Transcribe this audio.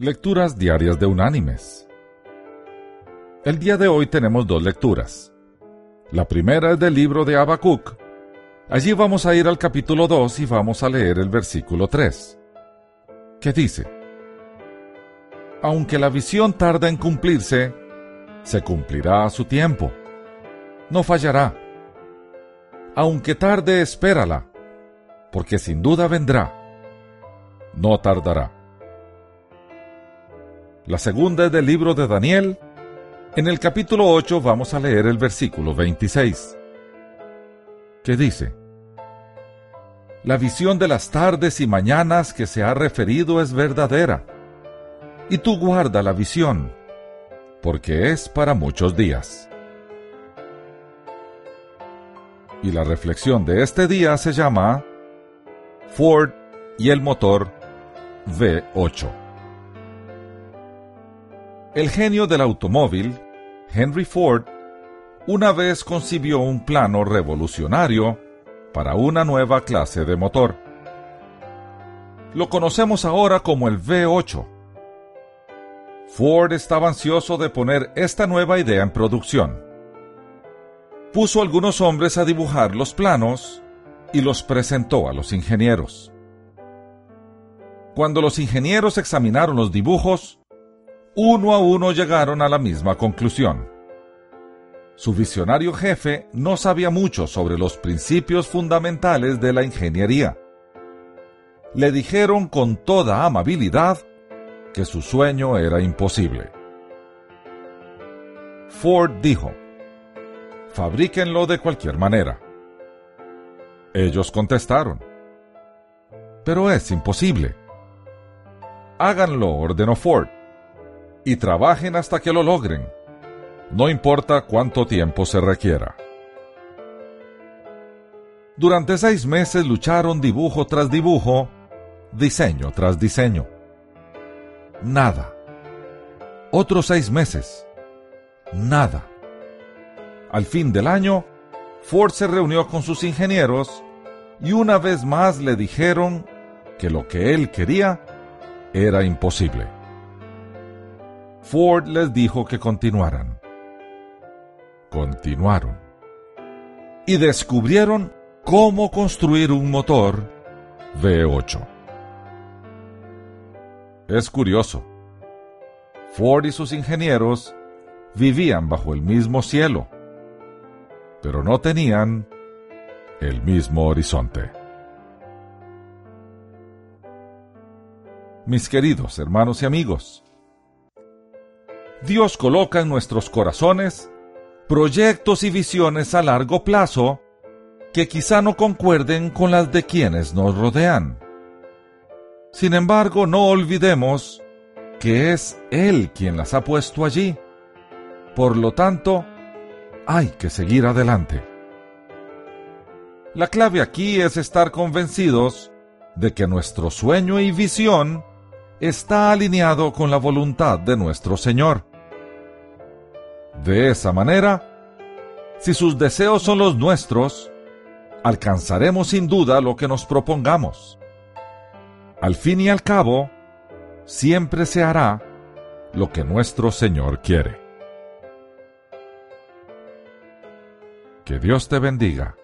Lecturas Diarias de Unánimes. El día de hoy tenemos dos lecturas. La primera es del libro de Habacuc. Allí vamos a ir al capítulo 2 y vamos a leer el versículo 3, que dice, Aunque la visión tarda en cumplirse, se cumplirá a su tiempo. No fallará. Aunque tarde, espérala, porque sin duda vendrá. No tardará. La segunda es del libro de Daniel. En el capítulo 8 vamos a leer el versículo 26, que dice, La visión de las tardes y mañanas que se ha referido es verdadera, y tú guarda la visión, porque es para muchos días. Y la reflexión de este día se llama Ford y el motor V8. El genio del automóvil, Henry Ford, una vez concibió un plano revolucionario para una nueva clase de motor. Lo conocemos ahora como el V8. Ford estaba ansioso de poner esta nueva idea en producción. Puso algunos hombres a dibujar los planos y los presentó a los ingenieros. Cuando los ingenieros examinaron los dibujos, uno a uno llegaron a la misma conclusión. Su visionario jefe no sabía mucho sobre los principios fundamentales de la ingeniería. Le dijeron con toda amabilidad que su sueño era imposible. Ford dijo, fabríquenlo de cualquier manera. Ellos contestaron, pero es imposible. Háganlo, ordenó Ford y trabajen hasta que lo logren, no importa cuánto tiempo se requiera. Durante seis meses lucharon dibujo tras dibujo, diseño tras diseño. Nada. Otros seis meses. Nada. Al fin del año, Ford se reunió con sus ingenieros y una vez más le dijeron que lo que él quería era imposible. Ford les dijo que continuaran. Continuaron. Y descubrieron cómo construir un motor V8. Es curioso. Ford y sus ingenieros vivían bajo el mismo cielo, pero no tenían el mismo horizonte. Mis queridos hermanos y amigos, Dios coloca en nuestros corazones proyectos y visiones a largo plazo que quizá no concuerden con las de quienes nos rodean. Sin embargo, no olvidemos que es Él quien las ha puesto allí. Por lo tanto, hay que seguir adelante. La clave aquí es estar convencidos de que nuestro sueño y visión está alineado con la voluntad de nuestro Señor. De esa manera, si sus deseos son los nuestros, alcanzaremos sin duda lo que nos propongamos. Al fin y al cabo, siempre se hará lo que nuestro Señor quiere. Que Dios te bendiga.